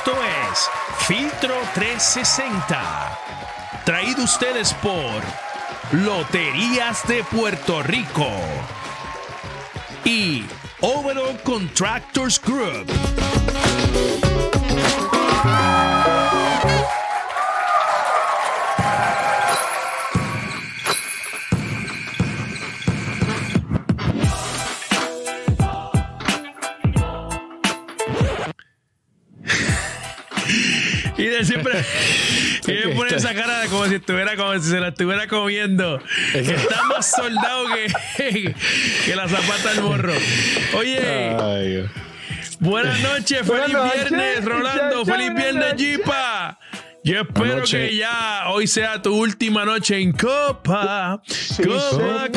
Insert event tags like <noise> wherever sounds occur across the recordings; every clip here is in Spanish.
Esto es Filtro 360. Traído ustedes por Loterías de Puerto Rico y Overall Contractors Group. Siempre <laughs> me pone esa cara como si estuviera como si se la estuviera comiendo. Está más soldado que, <laughs> que la zapata del morro. Oye, Ay, buenas noches, Buenas feliz noches, viernes, Rolando, muchachos, feliz buenas viernes. Jipa. Yo espero Anoche. que ya hoy sea tu última noche en Copa. Copa señor.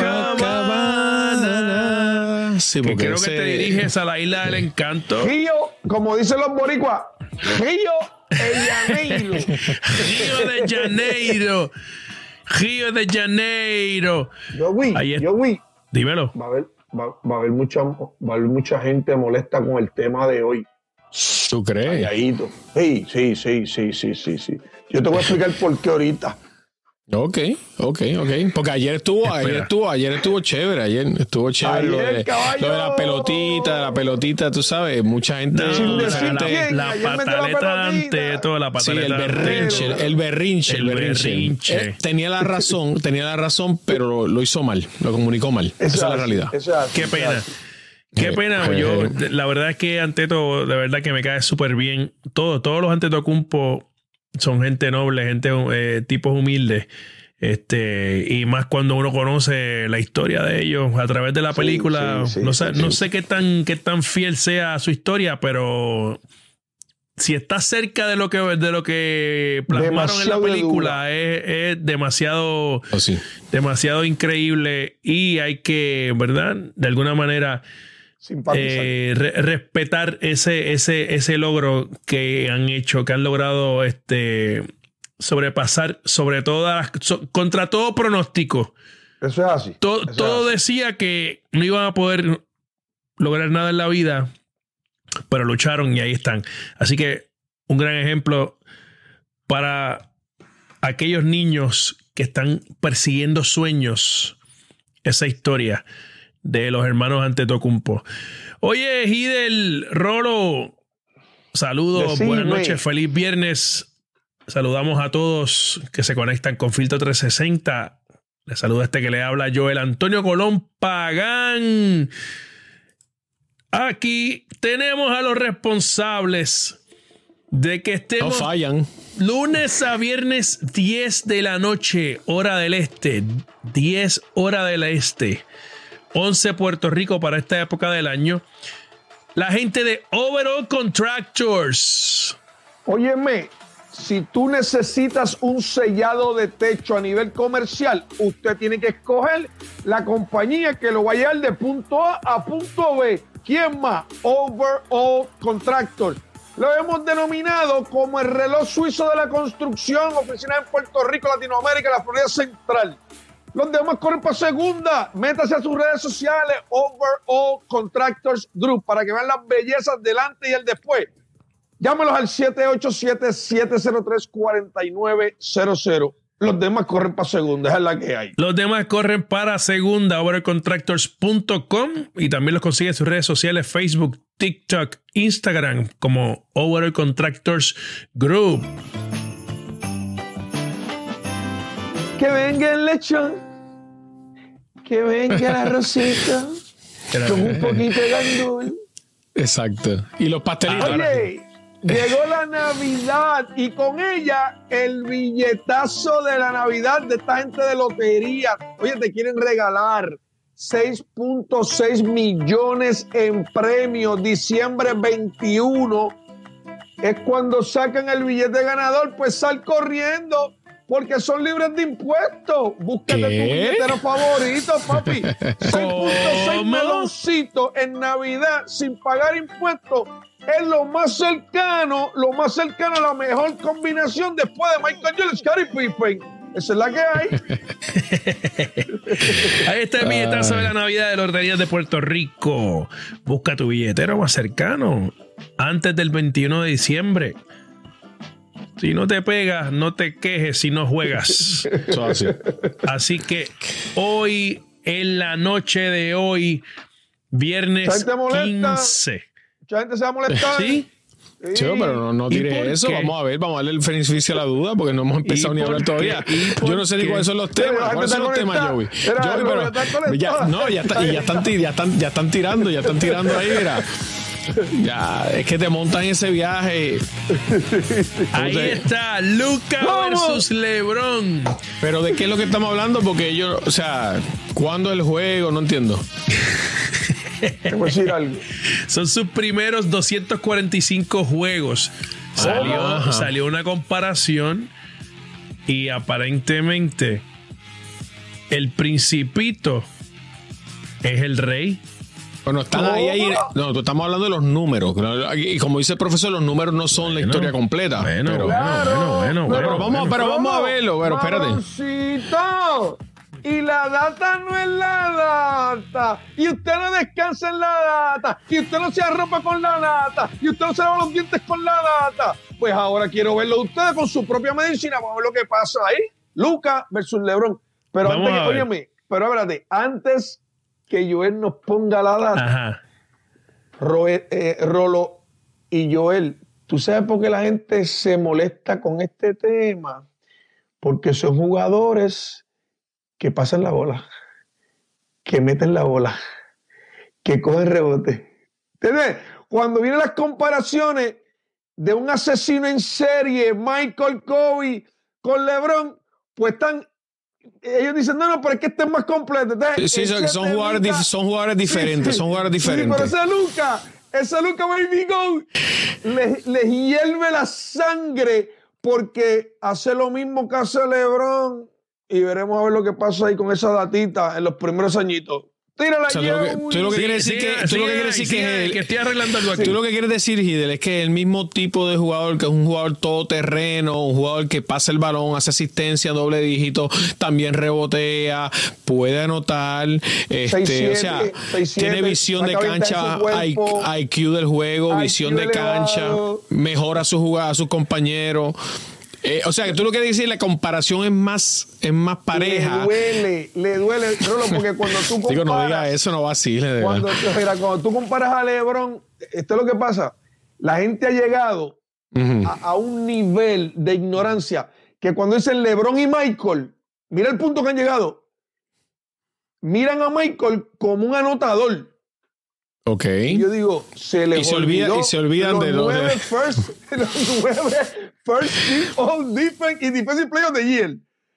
Cabana. Sí, Que porque creo que te ese- diriges a la isla del encanto. Río, como dicen los boricuas, Río de Janeiro. Río de Janeiro. Río de Janeiro. Yo vi, Ahí yo vi. Dímelo. Va a haber, va, va a haber mucha, va a haber mucha gente molesta con el tema de hoy. ¿Tú crees? Calladito. Sí, sí, sí, sí, sí, sí, sí. Yo te voy a explicar por qué ahorita. Ok, ok, ok. Porque ayer estuvo, ayer estuvo, ayer estuvo chévere, ayer estuvo chévere lo, Ayer, de, lo de la pelotita, la pelotita, tú sabes, mucha gente No, Sin la, la la pataleta ante todo, la Sí, pataleta el ante berrinche, el berrinche, el El berrinche. berrinche. Eh, tenía la razón, tenía la razón, pero lo, lo hizo mal, lo comunicó mal. Esa es la realidad. Qué pena. Qué Eh, pena. eh, Yo, la verdad es que ante todo, de verdad que me cae súper bien. Todo, todos los Antetokounmpo son gente noble, gente, eh, tipos humildes. Este, y más cuando uno conoce la historia de ellos a través de la Sí, película. sí, sí, no sé, sí, no sí. sé qué tan, qué tan fiel sea su historia, pero si está cerca de lo que, de lo que plasmaron en la película, es, es demasiado Oh, sí. demasiado increíble y hay que, ¿verdad? De alguna manera. Eh, re- respetar ese, ese, ese logro que han hecho, que han logrado este sobrepasar sobre todas so- contra todo pronóstico. eso es así. To- eso es todo así. decía que no iban a poder lograr nada en la vida, pero lucharon y ahí están. Así que un gran ejemplo para aquellos niños que están persiguiendo sueños, esa historia de los hermanos Antetokounmpo. Oye, Hidel, Rolo, saludos, Decime. buenas noches, feliz viernes. Saludamos a todos que se conectan con Filtro 360. Le saluda este que le habla Joel Antonio Colón Pagán. Aquí tenemos a los responsables de que No estemos fallan. lunes a viernes 10 de la noche, hora del este. 10 hora del este. 11 Puerto Rico para esta época del año. La gente de Overall Contractors. Óyeme, si tú necesitas un sellado de techo a nivel comercial, usted tiene que escoger la compañía que lo va a de punto A a punto B. ¿Quién más? Overall Contractor. Lo hemos denominado como el reloj suizo de la construcción, oficina en Puerto Rico, Latinoamérica, la Florida Central. Los demás corren para segunda. Métase a sus redes sociales, Overall Contractors Group, para que vean las bellezas delante y el después. Llámenos al 787-703-4900. Los demás corren para segunda, esa es la que hay. Los demás corren para segunda, overallcontractors.com y también los consigue en sus redes sociales, Facebook, TikTok, Instagram, como Overall Contractors Group. Que venga el lechón, que venga el arrocito, con un poquito de gandul. Exacto. Y los pastelitos. Oye, llegó la Navidad y con ella el billetazo de la Navidad de esta gente de lotería. Oye, te quieren regalar 6.6 millones en premios. Diciembre 21 es cuando sacan el billete ganador, pues sal corriendo. Porque son libres de impuestos. Búscate tu billetero favorito, papi. <laughs> 6.6 ¿Cómo? meloncitos en Navidad sin pagar impuestos es lo más cercano, lo más cercano a la mejor combinación después de Michael Jordan, Scottie Pippen. Esa es la que hay. <laughs> Ahí está el billetazo de la Navidad de Loterías de Puerto Rico. Busca tu billetero más cercano antes del 21 de diciembre. Si no te pegas, no te quejes si no juegas. <laughs> Eso así. Así que hoy, en la noche de hoy, viernes ¿Gente molesta? 15. Mucha gente se va a molestar. ¿Sí? Sí, pero no, no ¿Y tires eso. qué? Vamos a ver, vamos a darle el beneficio a la duda porque no hemos empezado ¿Y ni a hablar qué? todavía. ¿Y por Yo no sé ni cuáles son los temas. ¿Cuáles son los temas. Joey? Era Joey, pero ya, no, ya, está- y ya, están, ti- ya, están, ya, están, ya están tirando, ya están tirando ahí, mira. <laughs> Ya, es que te montan ese viaje. <laughs> Ahí Entonces- está, Luca ¡Vamos! versus LeBron. Pero ¿de qué es lo que estamos hablando? Porque yo, o sea, ¿cuándo el juego? No entiendo. Te voy a decir algo. Son sus primeros 245 juegos. Salió, Ajá. salió una comparación y aparentemente el principito es el rey. Bueno, están ahí, ahí. No, tú estamos hablando de los números. Y como dice el profesor, los números no son la historia completa. Bueno, pero, bueno, Claro, bueno, bueno, pero bueno, vamos, bueno. pero vamos a verlo. Pero espérate. Y la data no es la data. Y usted no descansa en la data. Y usted no se arropa con la data. Y usted no se lava los dientes con la data. Pues ahora quiero verlo ustedes con su propia medicina. Vamos a ver lo que pasa ahí. Luca versus Lebron. Pero Vamos antes que, óyeme, pero espérate, antes que Joel nos ponga la data, Ajá. Roe- eh, Rolo y Joel, ¿tú sabes por qué la gente se molesta con este tema? Porque son jugadores que pasan la bola, que meten la bola, que cogen rebote. ¿Entiendes? Cuando vienen las comparaciones de un asesino en serie, Michael Kobe, con LeBron, pues están. Ellos dicen, no, no, pero es que este es más completo. Entonces, Sí, son, son jugadores, son jugadores diferentes, son jugadores Sí, pero diferentes. ese Luca, ese Luca Baby Go, le, le hierve la sangre porque hace lo mismo que hace LeBron. Y veremos a ver lo que pasa ahí con esa datita en los primeros añitos. Tírala, O sea, tú lo que- Joey. tú lo que Sí, quieres decir sigue, que- tú lo que sigue, quieres decir que sigue, es que estoy arreglando algo aquí. Tú lo que quieres decir, Gidel, es que el mismo tipo de jugador, que es un jugador todoterreno, un jugador que pasa el balón, hace asistencia, doble dígito, también rebotea, puede anotar, este, 6'7", o sea, 6'7", tiene visión de cancha, cuerpo, IQ del juego, IQ visión de elevado. cancha, mejora su jugada, a sus compañeros. Eh, o sea, que tú lo que quieres decir, la comparación es más, es más pareja. Le duele, le duele, Rolo, porque cuando tú comparas... Digo, no diga eso, no vacile, Cuando, mira, cuando tú comparas a LeBron, esto es lo que pasa. La gente ha llegado a, a un nivel de ignorancia que cuando dicen LeBron y Michael, mira el punto que han llegado. Miran a Michael como un anotador. Ok. Y yo digo, se les Y se olvida- olvidó y se olvidan los de lo de- nueve first, <laughs> los nueve first team all defense y defensive player of the year.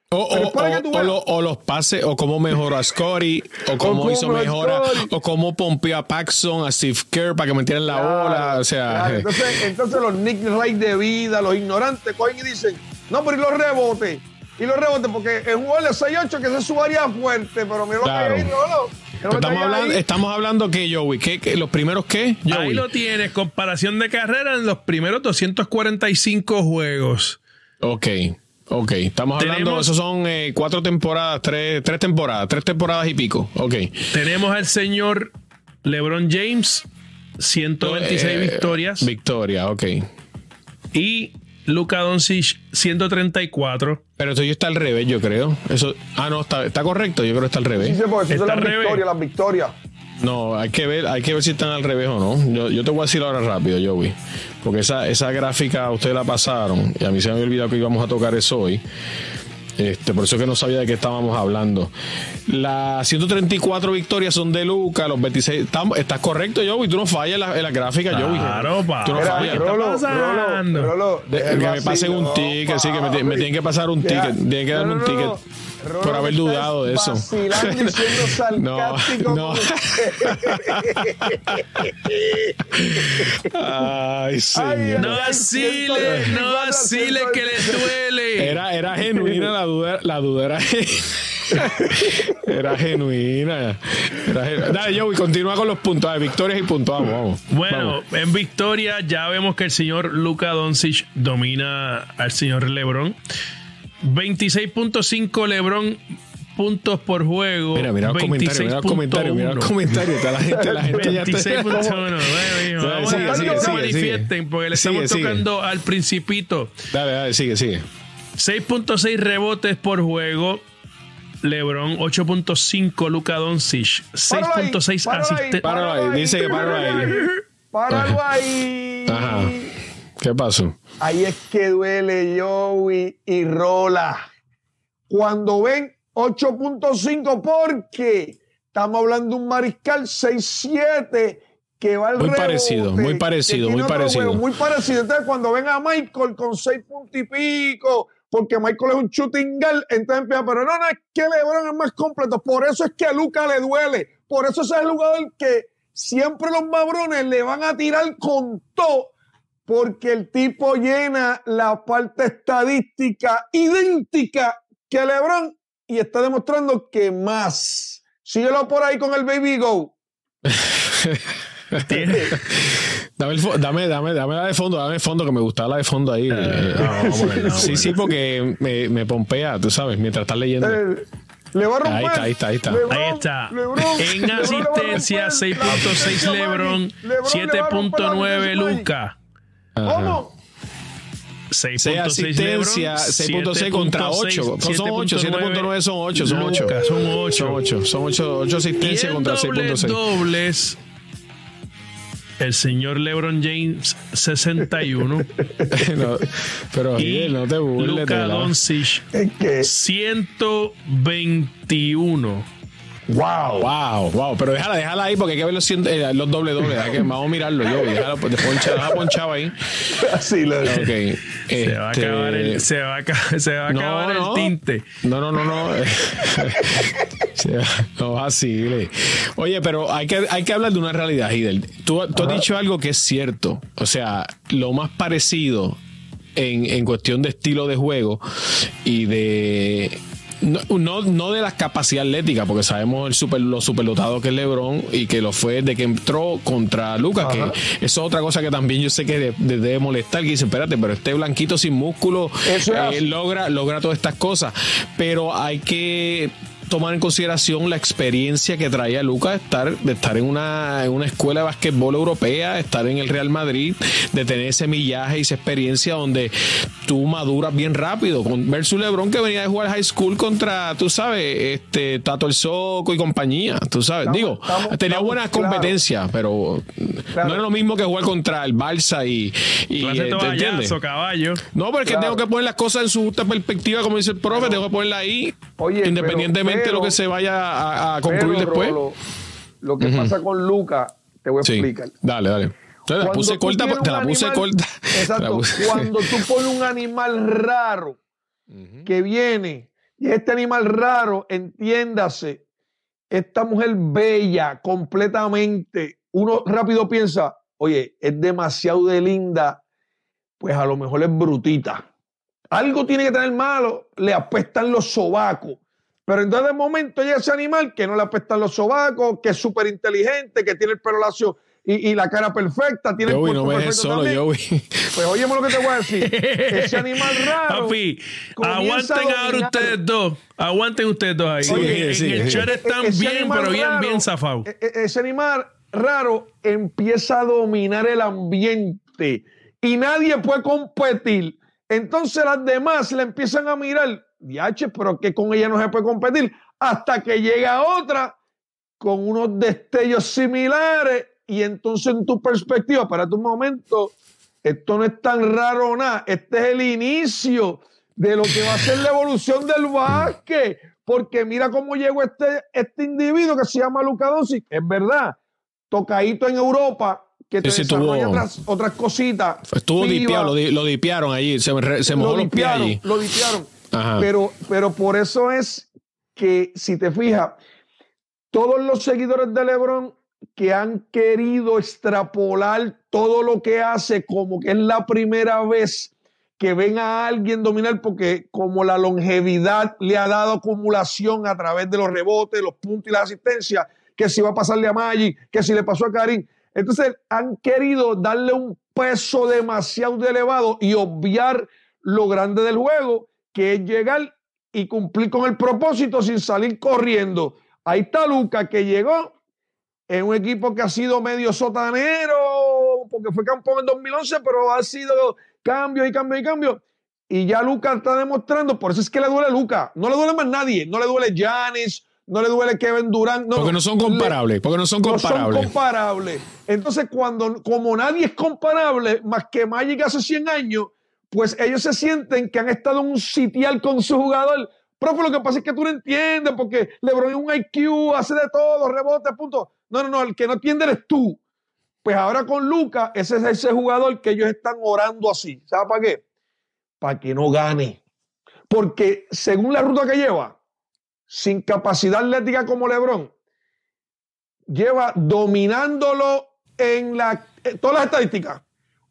O, o- o- o veas. lo- o los pases, o cómo mejoró a Scotty, o cómo hizo mejora, o cómo pompeó a Paxson, a Steve Kerr para que metieran la Claro, bola. O sea, claro. eh, entonces, entonces los Nick Wright de vida, los ignorantes, cogen y dicen, no, pero y los rebotes. Y los rebotes, porque es un jugador de 6-8 que esa es su área fuerte, pero mira lo Claro. que hay ahí, Rolo. Que no estamos, hablando, estamos hablando que Joey, ¿qué, qué- los primeros qué? Ahí lo tienes, comparación de carrera en los primeros 245 juegos. Ok, ok. Estamos hablando, Tenemos- esos son eh, cuatro temporadas, tres, tres temporadas, tres temporadas y pico. Ok. Tenemos al señor LeBron James, 126 Eh, victorias. Victoria, ok. y Luka Doncic, 134. Pero esto ya está al revés, yo creo. Eso, ah, no, está, está correcto, yo creo que está al Sí, revés. sí, porque esas son Está las al revés. victorias, las victorias. No, hay que ver, hay que ver si están al revés o no. Yo, yo te voy a decir ahora rápido, Joey. Porque esa, esa gráfica ustedes la pasaron y a mí se me había olvidado que íbamos a tocar eso hoy. Este, por eso que no sabía de qué estábamos hablando. Las 134 victorias son de Luca, los 26. Tam- ¿Estás correcto, Joey? Tú no fallas en la, en la gráfica, Joey. Claro, pa. Tú no fallas. ¿qué está pasando? Rolo, De- deja el que me pasen un ticket, sí, que me, me tienen que pasar un Ya. ticket. Tienen que darme un No, no, no, ticket no. Rolo, por haber dudado de eso. <laughs> No, no. Ay, señor. No asile, no asile que le duele. Era, era genuina la duda, la duda era, era genuina. Era genu- Dale, Joey, continúa con los puntos. Dale, victorias y puntos. Vamos, vamos. Bueno, Vamos. en victoria ya vemos que el señor Luka Doncic domina al señor LeBron. 26.5 LeBron puntos por juego. Mira, mira los comentarios, mira los comentarios, mira los comentarios. Está la gente, la gente ya está. 26.1. <laughs> Bueno, mijo, vamos Sigue, a sigue, que se sigue, manifiesten porque le Sigue, estamos sigue. tocando al principito. Dale, dale, sigue, sigue. 6.6 rebotes por juego. LeBron 8.5 Luka Doncic Páralo ahí, 6.6 páralo ahí, asistentes. Páralo ahí, dice que páralo ahí. Páralo ahí. Ajá. ¿Qué pasó? Ahí es que duele Joey y Rola. Cuando ven 8.5, porque estamos hablando de un mariscal 6-7 que va al Muy rebote, parecido, muy parecido, muy parecido. juego, muy parecido. Entonces, cuando ven a Michael con 6 puntos y pico, porque Michael es un shooting guard, entonces empieza, pero no, no, es que LeBron es más completo. Por eso es que a Luca le duele. Por eso ese es el jugador que siempre los mabrones le van a tirar con todo porque el tipo llena la parte estadística idéntica que LeBron y está demostrando que más. Síguelo por ahí con el Baby Go. <laughs> Dame, el dame, dame, dame la de fondo, dame de fondo, que me gustaba la de fondo ahí. Eh, a sí, sí, porque me, me pompea, tú sabes, mientras estás leyendo. Eh, le va a romper. Ahí está, ahí está, ahí está. LeBron, Ahí está. LeBron, en LeBron asistencia, romper la 6.6 asistencia, LeBron, Magic. LeBron le va a romper la 7.9 asistencia, Magic. Luca. ¿Cómo? 6.6 6 asistencia, 6.6 contra 8. Son 8, 7.9 son 8, son 8. Luka, son 8. Son 8, son 8, 8 Y asistencias en contra dobles, 6.6. dobles, el señor LeBron James, 61. <laughs> No, pero y Miguel, no te burles. Luka Doncic, Es que, 121. Wow. Wow, wow, pero déjala, déjala ahí porque hay que ver los, eh, los doble doble. que vamos a mirarlo yo. Déjalo, pues, poncha, deja ponchado ahí. <laughs> Así lo Ok. Se va a este, acabar el, se va a, aca- se va a No, acabar no. el tinte. No, no, no, no. <laughs> No vacile. Oye, pero hay que, hay que hablar de una realidad, Hidel. Tú, tú has dicho algo que es cierto. O sea, lo más parecido en, en cuestión de estilo de juego y de. No, no, no de la capacidad atlética, porque sabemos el super, lo superdotado que es LeBron y que lo fue de que entró contra Lucas, que eso es otra cosa que también yo sé que de- de- debe molestar, que dice, espérate, pero este blanquito sin músculo eh, logra, logra todas estas cosas. Pero hay que tomar en consideración la experiencia que traía Lucas de estar, de estar en una, en una escuela de básquetbol europea, estar en el Real Madrid, de tener ese millaje y esa experiencia donde tú maduras bien rápido. Con, versus LeBron que venía de jugar high school contra, tú sabes, este Tato el Soco y compañía, tú sabes. Estamos- Digo, estamos- tenía estamos buenas competencias, pero Claro. no era lo mismo que jugar contra el Barça y, y ¿te entiendes? caballo. No, pero es que Claro. tengo que poner las cosas en su justa perspectiva, como dice el profe, tengo que ponerla ahí, Oye, independientemente pero- lo que se vaya a, a concluir Pero, después. Rolo, lo que pasa con Luca, te voy a Sí. explicar. Dale, dale. Te la Cuando puse tú corta, tienes te la un puse animal- corta. Te <laughs> la Exacto. puse- Cuando tú pones un animal raro que viene, y este animal raro, entiéndase, esta mujer bella completamente, uno rápido piensa, oye, es demasiado de linda, pues a lo mejor es brutita. Algo tiene que tener malo, le apestan los sobacos. Pero entonces de momento llega ese animal que no le apestan los sobacos, que es súper inteligente, que tiene el pelo lacio y, y la cara perfecta, tiene el Joey, cuerpo no me perfecto solo, también. Joey. Pues óyeme lo que te voy a decir. <laughs> Ese animal raro. Papi, aguanten ahora ustedes dos. Aguanten ustedes dos ahí. Sigue, Porque sigue, en sigue, el chat están bien, pero bien, raro, bien zafados. e- e- Ese animal raro empieza a dominar el ambiente y nadie puede competir. Entonces las demás le empiezan a mirar, diache, pero que con ella no se puede competir, hasta que llega otra con unos destellos similares y entonces en tu perspectiva, para tu momento, esto no es tan raro nada, este es el inicio de lo que va a ser la evolución del básquet, porque mira cómo llegó este, este individuo que se llama Luka Doncic, es verdad, tocadito en Europa, que te desarrolla tuvo- otras, otras cositas. Estuvo FIBA, dipiado, lo, lo dipiaron allí, se, mojó lo los pies allí. lo dipiaron. Pero, pero por eso es que, si te fijas, todos los seguidores de LeBron que han querido extrapolar todo lo que hace como que es la primera vez que ven a alguien dominar, porque como la longevidad le ha dado acumulación a través de los rebotes, los puntos y la asistencia, que si va a pasarle a Magic, que si le pasó a Karim. Entonces han querido darle un peso demasiado elevado y obviar lo grande del juego, que es llegar y cumplir con el propósito sin salir corriendo. Ahí está Luca que llegó en un equipo que ha sido medio sotanero, porque fue campeón en 2011, pero ha sido cambio y cambio y cambio. Y ya Luca está demostrando, por eso es que le duele a Luca. No le duele más nadie. No le duele Janis, no le duele Kevin Durant. porque no son comparables. Porque no son comparables. No son comparables. Entonces, cuando, como nadie es comparable, más que Magic hace 100 años, pues ellos se sienten que han estado en un sitial con su jugador. Profe, lo que pasa es que tú no entiendes, porque LeBron es un IQ, hace de todo, rebote, punto. No, no, no, el que no entiende eres tú. Pues ahora con Luca, ese es ese jugador que ellos están orando así. ¿Sabes para qué? para que no gane. Porque según la ruta que lleva, sin capacidad atlética como Lebron, lleva dominándolo en la, todas las estadísticas.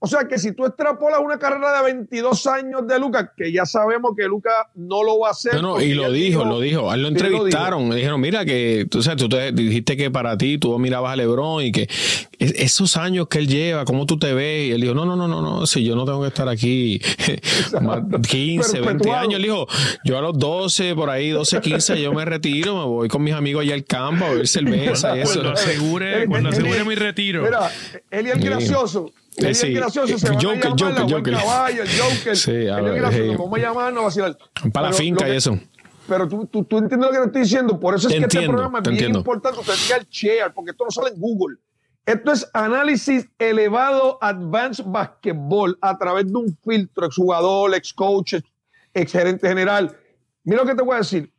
O sea que si tú extrapolas una carrera de 22 años de Lucas, que ya sabemos que Lucas no lo va a hacer. No, no, y lo dijo, lo dijo. A él lo entrevistaron. Le dijeron, mira, que tú, sabes, tú te dijiste que para ti tú mirabas a Lebron y que esos años que él lleva, cómo tú te ves. Y él dijo, no, no, no, no, no, si yo no tengo que estar aquí 15, 20 <laughs> años. Él dijo, yo a los 12, por ahí, 12, 15, yo me retiro, me voy con mis amigos allá al campo a ver <laughs> cerveza y eso. Cuando asegure, cuando asegure mi retiro. Mira, él es gracioso Sí, gracioso, se Joker, van a Joker, Joker. Joker. Caballo, el Joker. <laughs> Sí, a ver, gracioso, ¿cómo llamarnos? Vacilar. Para la finca y eso. Pero tú, tú, tú, entiendes lo que te estoy diciendo. Por eso es que este programa es bien importante. Usted diga el share, porque esto no sale en Google. Esto es análisis elevado advanced basketball a través de un filtro, exjugador, ex coach, ex gerente general. Mira lo que te voy a decir.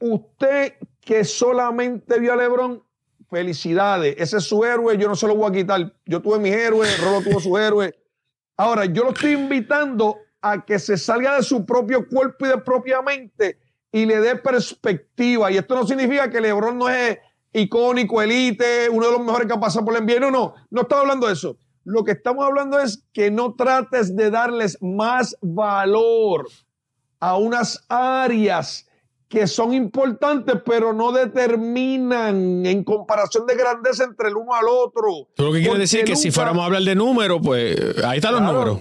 Usted que solamente vio a LeBron, felicidades, ese es su héroe, yo no se lo voy a quitar. Yo tuve mi héroe, Rolo tuvo su héroe. Ahora, yo lo estoy invitando a que se salga de su propio cuerpo y de propia mente y le dé perspectiva. Y esto no significa que LeBron no es icónico, elite, uno de los mejores que ha pasado por el NBA. No, no, no estamos hablando de eso. Lo que estamos hablando es que no trates de darles más valor a unas áreas que son importantes, pero no determinan en comparación de grandeza entre el uno al otro. Tú lo que quieres decir que si fuéramos a hablar de números, pues ahí están los números.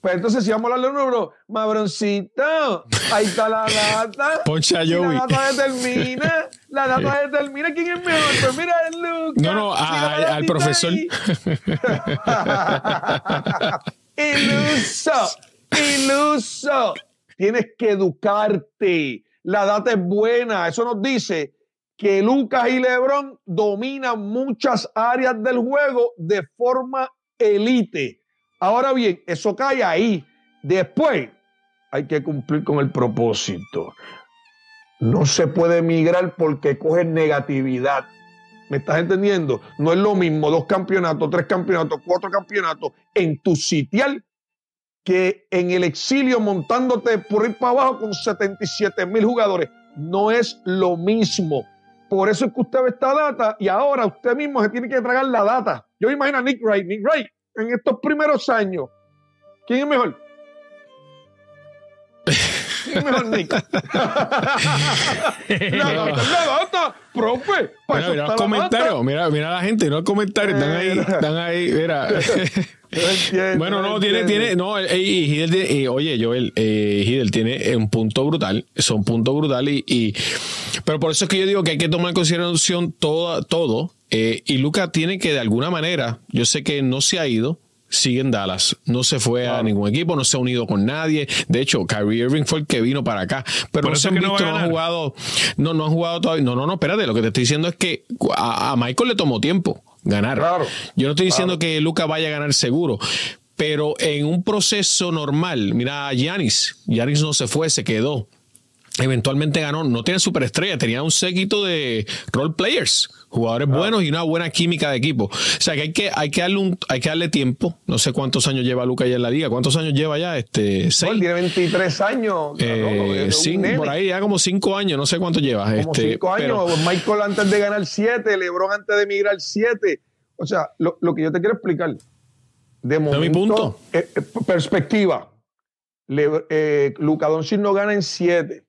Pues entonces, si vamos a hablar de números, Mabroncito, ahí está la <laughs> data. Poncha Joey. La data determina, la data <laughs> determina quién es mejor. Pues mira, Lucas. No, no, al profesor. <laughs> iluso, iluso. Tienes que educarte la data es buena. Eso nos dice que Lucas y Lebron dominan muchas áreas del juego de forma elite. Ahora bien, eso cae ahí. Después hay que cumplir con el propósito. No se puede migrar porque coge negatividad. ¿Me estás entendiendo? No es lo mismo dos campeonatos, tres campeonatos, cuatro campeonatos en tu sitial que en el exilio montándote por ir para abajo con 77 mil jugadores. No es lo mismo. Por eso es que usted ve esta data y ahora usted mismo se tiene que tragar la data. Yo imagino a Nick Wright. Nick Wright, en estos primeros años, ¿quién es mejor? <laughs> <laughs> <laughs> Mira, mira los comentarios, mira, mira la gente, no los comentarios, están ahí, están ahí, mira. <laughs> bueno, no, tiene, tiene, no, eh, y, eh, oye, Joel, eh, Hidel tiene un punto brutal, son puntos brutales y, pero por eso es que yo digo que hay que tomar en consideración todo, todo, y Luca tiene que de alguna manera, yo sé que no se ha ido, sigue en Dallas, no se fue a ningún equipo, no se ha unido con nadie, de hecho, Kyrie Irving fue el que vino para acá, pero no se han visto, no, han jugado, no, no han jugado todavía, no, no, no, espérate, lo que te estoy diciendo es que a Michael le tomó tiempo, ganar. Yo no estoy diciendo que Luca vaya a ganar seguro, pero en un proceso normal, mira a Giannis, Giannis no se fue, se quedó. Eventualmente ganó, no tiene superestrella, tenía un séquito de role players, jugadores buenos y una buena química de equipo. O sea que hay que, hay que, darle, un, hay que darle tiempo. No sé cuántos años lleva Luca ya en la liga. ¿Cuántos años lleva ya? Este, seis. tiene 23 años. Eh, por ahí ya como cinco años, no sé cuánto lleva. Como este, cinco años. Michael antes de ganar siete, LeBron antes de emigrar siete. O sea, lo, que yo te quiero explicar, de momento, mi punto? Eh, eh, perspectiva. Le, eh, Luca Doncic no gana en 7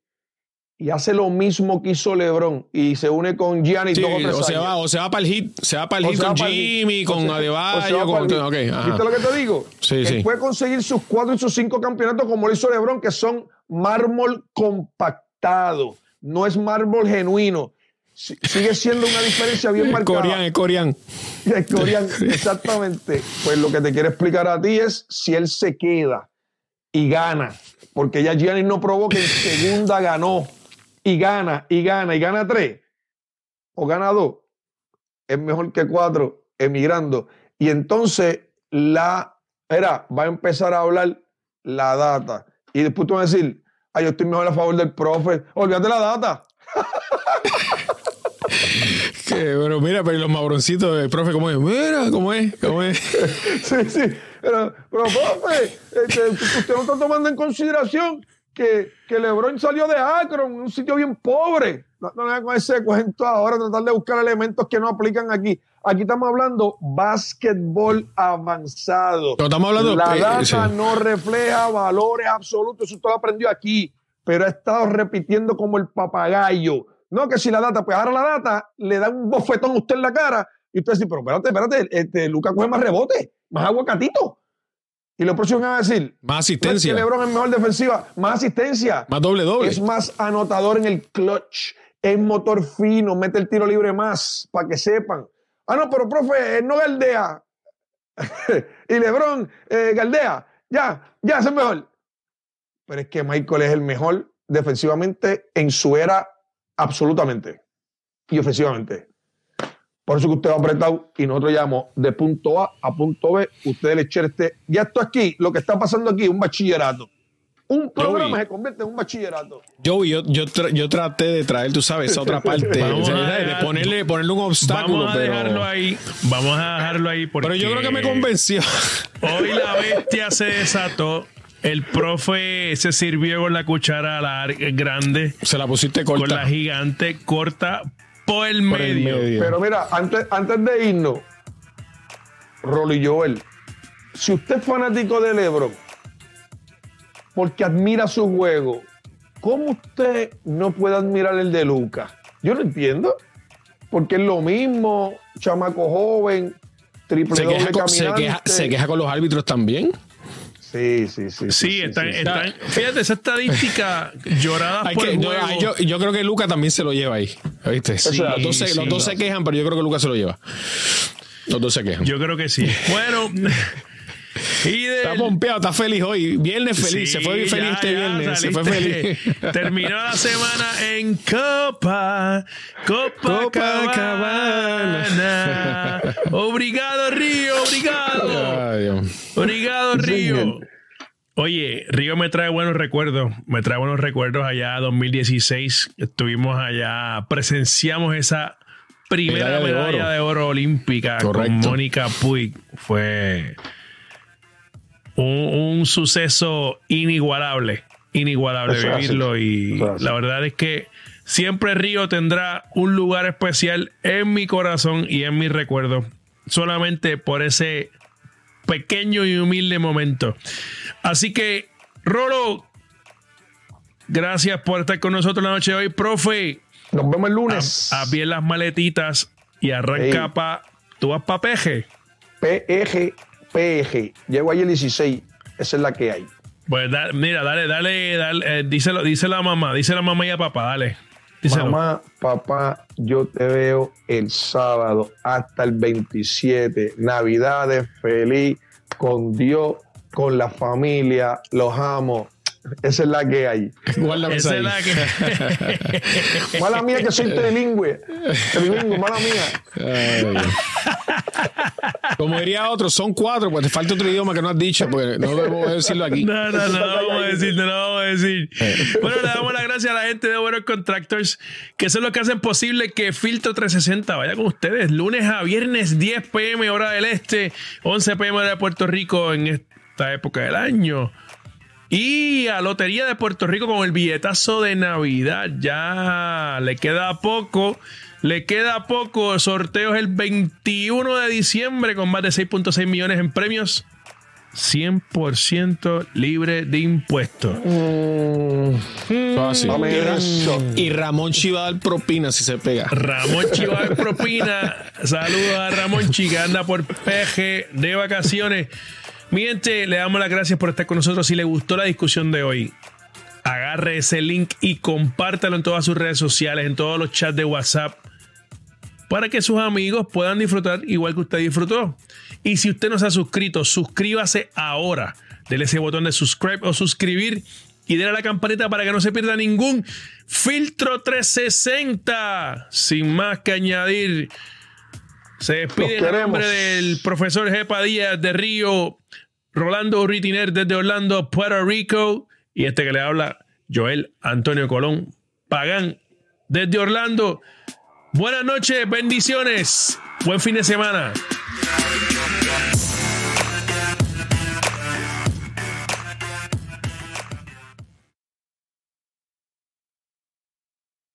y hace lo mismo que hizo LeBron y se une con Gianni Sí, o tres o, se va, o se va para el hit, se va para el hit con. Jimmy, con se- o se Adebayo, va con. para el ok, hit. ajá. ¿Viste lo que te digo? Sí, Él sí. puede conseguir sus cuatro y sus cinco campeonatos como lo hizo LeBron, que son mármol compactado, no es mármol genuino. Si- Sigue siendo una diferencia bien Es marcada. coreano, es coreano. <laughs> El coreano, exactamente. Pues lo que te quiero explicar a ti es si él se queda y gana, porque ya Giannis no probó que en segunda ganó y gana y gana y gana tres o gana dos, es mejor que cuatro emigrando. Y entonces la era, va a empezar a hablar la data. Y después tú vas a decir, ay, yo estoy mejor a favor del profe. Olvídate la data. <laughs> Que, pero mira, pero los mabroncitos del profe, ¿cómo es? Mira, ¿cómo es? ¿Cómo es? <laughs> Sí, sí. Pero, pero profe, este, usted no está tomando en consideración que, que LeBron salió de Akron, un sitio bien pobre. No, no con ese cuento ahora, tratar de buscar elementos que no aplican aquí. Aquí estamos hablando básquetbol avanzado. Pero estamos hablando La eh, data sí. no refleja valores absolutos. Eso usted lo aprendió aquí, pero ha estado repitiendo como el papagayo. No, que si la data, pues ahora la data le da un bofetón a usted en la cara y usted dice, pero espérate, espérate, este, Lucas coge más rebote, más aguacatito. Y lo próximo que va a decir, Más es que asistencia, LeBron es mejor defensiva, más asistencia, más doble doble. es más anotador en el clutch, es motor fino, mete el tiro libre más, para que sepan. Ah, no, pero profe, él no galdea. <laughs> y LeBron eh, galdea. Ya, ya, es el mejor. Pero es que Michael es el mejor defensivamente en su era, absolutamente. Y ofensivamente. Por eso que usted va apretado y nosotros llamamos de punto A a punto B. Usted le echa este. Ya esto aquí, lo que está pasando aquí, es un bachillerato. Un programa Joey. se convierte en un bachillerato. Joey, yo, yo, tra- yo traté de traer, tú sabes, esa otra <laughs> parte. Vamos o sea, a de ponerle, ponerle un obstáculo. Vamos a pero, dejarlo ahí. Vamos a dejarlo ahí porque pero yo creo que me convenció. Hoy la bestia se desató. El profe se sirvió con la cuchara lar- grande, Se la pusiste con corta. la gigante corta por el por el medio. medio. Pero mira, antes, antes de irnos, Rolly Joel, si usted es fanático de LeBron, porque admira su juego, ¿cómo usted no puede admirar el de Lucas? Yo no entiendo. Porque es lo mismo, chamaco joven, triple se, doble queja con, se, caminante. queja, se queja con los árbitros también. Sí, sí, sí. Sí, están, sí. están- fíjate, esa estadística <laughs> llorada por que- yo, juego. yo, yo creo que Luca también se lo lleva ahí. ¿Viste? sea, los dos, se, sí, los dos se quejan, pero yo creo que Luca se lo lleva. Los dos se quejan. Yo creo que sí. Bueno, <laughs> y del- Está pompeado, está feliz hoy. Viernes feliz. Sí, se fue feliz ya, este ya viernes. Se fue feliz. <laughs> Terminó la semana en Copa. Copacabana. <laughs> Obrigado, Río. Obrigado. Ay, Dios. Obrigado, Río. Oye, Río me trae buenos recuerdos. Me trae buenos recuerdos allá 2016. Estuvimos allá, presenciamos esa primera Medalla de medalla oro. de oro olímpica con. Mónica Puig. Fue un, un suceso inigualable. Inigualable Eso vivirlo. Y la verdad es que siempre Río tendrá un lugar especial en mi corazón y en mi recuerdo. Solamente por ese pequeño y humilde momento. Así que, Rolo, gracias por estar con nosotros la noche de hoy, profe. Nos vemos el lunes. haz bien las maletitas y arranca Ey. pa. ¿Tú vas pa' peje? PEG, PEG. Llego ahí el 16. Esa es la que hay. Pues da- mira, dale, dale, dale eh, díselo, dice la mamá, dice la mamá y a papá, dale. Díselo. Mamá, papá, yo te veo el sábado hasta el 27. Navidades, feliz, con Dios, con la familia, los amo. Esa es la que hay. Guárdame esa es la que. Mala mía que soy trilingüe. Trilingüe, mala mía. Como diría otro, son cuatro, pues te falta otro idioma que no has dicho, porque no debo decirlo aquí. No, no, no, lo vamos a decir, no lo vamos a decir. Bueno, le damos las gracias a la gente de Buenos Contractors, que son los que hacen posible que Filtro 360 vaya con ustedes lunes a viernes, 10 pm hora del este, 11 pm hora de Puerto Rico en esta época del año. Y a Lotería de Puerto Rico con el billetazo de Navidad. Ya le queda poco. Le queda poco. Sorteos el 21 de diciembre con más de 6.6 millones en premios. 100% libre de impuestos. Fácil. Dame eso. Y Ramón Chi va a dar propina si se pega. Ramón Chi va a dar propina. <laughs> Saludos a Ramón Chi que anda por peje de vacaciones. Mi gente, le damos las gracias por estar con nosotros. Si le gustó la discusión de hoy, agarre ese link y compártalo en todas sus redes sociales, en todos los chats de WhatsApp, para que sus amigos puedan disfrutar igual que usted disfrutó. Y si usted no se ha suscrito, suscríbase ahora. Dele ese botón de subscribe o suscribir y déle a la campanita para que no se pierda ningún filtro 360. Sin más que añadir, se despide en nombre del profesor Jepa Díaz de Río, Rolando Ritiner desde Orlando, Puerto Rico, y este que le habla, Joel Antonio Colón Pagán desde Orlando. Buenas noches, bendiciones, buen fin de semana.